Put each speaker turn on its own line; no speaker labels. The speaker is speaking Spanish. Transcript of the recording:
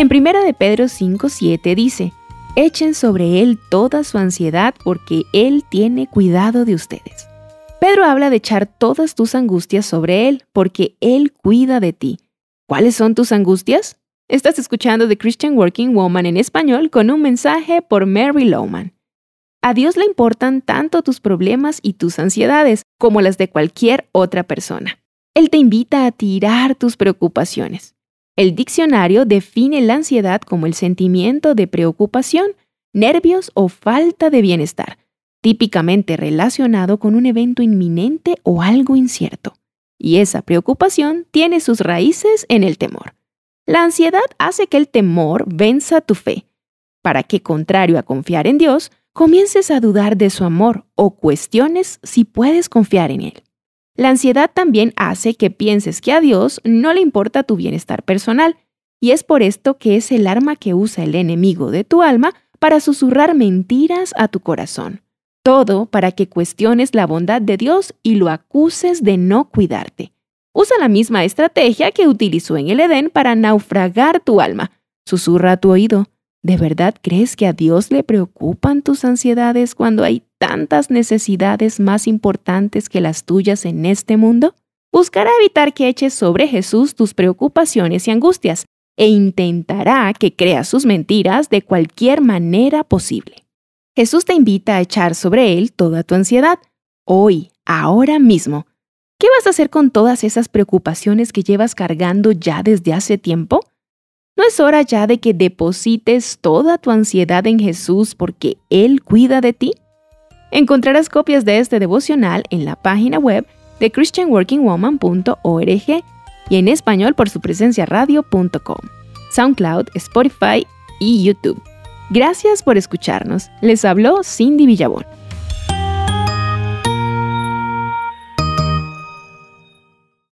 En 1 de Pedro 5:7 dice, Echen sobre Él toda su ansiedad porque Él tiene cuidado de ustedes. Pedro habla de echar todas tus angustias sobre Él porque Él cuida de ti. ¿Cuáles son tus angustias? Estás escuchando The Christian Working Woman en español con un mensaje por Mary Lowman. A Dios le importan tanto tus problemas y tus ansiedades como las de cualquier otra persona. Él te invita a tirar tus preocupaciones. El diccionario define la ansiedad como el sentimiento de preocupación, nervios o falta de bienestar, típicamente relacionado con un evento inminente o algo incierto. Y esa preocupación tiene sus raíces en el temor. La ansiedad hace que el temor venza tu fe, para que, contrario a confiar en Dios, comiences a dudar de su amor o cuestiones si puedes confiar en Él. La ansiedad también hace que pienses que a Dios no le importa tu bienestar personal, y es por esto que es el arma que usa el enemigo de tu alma para susurrar mentiras a tu corazón. Todo para que cuestiones la bondad de Dios y lo acuses de no cuidarte. Usa la misma estrategia que utilizó en el Edén para naufragar tu alma. Susurra a tu oído. ¿De verdad crees que a Dios le preocupan tus ansiedades cuando hay tantas necesidades más importantes que las tuyas en este mundo? Buscará evitar que eches sobre Jesús tus preocupaciones y angustias e intentará que creas sus mentiras de cualquier manera posible. Jesús te invita a echar sobre Él toda tu ansiedad, hoy, ahora mismo. ¿Qué vas a hacer con todas esas preocupaciones que llevas cargando ya desde hace tiempo? ¿No es hora ya de que deposites toda tu ansiedad en Jesús porque Él cuida de ti? Encontrarás copias de este devocional en la página web de christianworkingwoman.org y en español por su presencia radio.com, SoundCloud, Spotify y YouTube. Gracias por escucharnos. Les habló Cindy Villabón.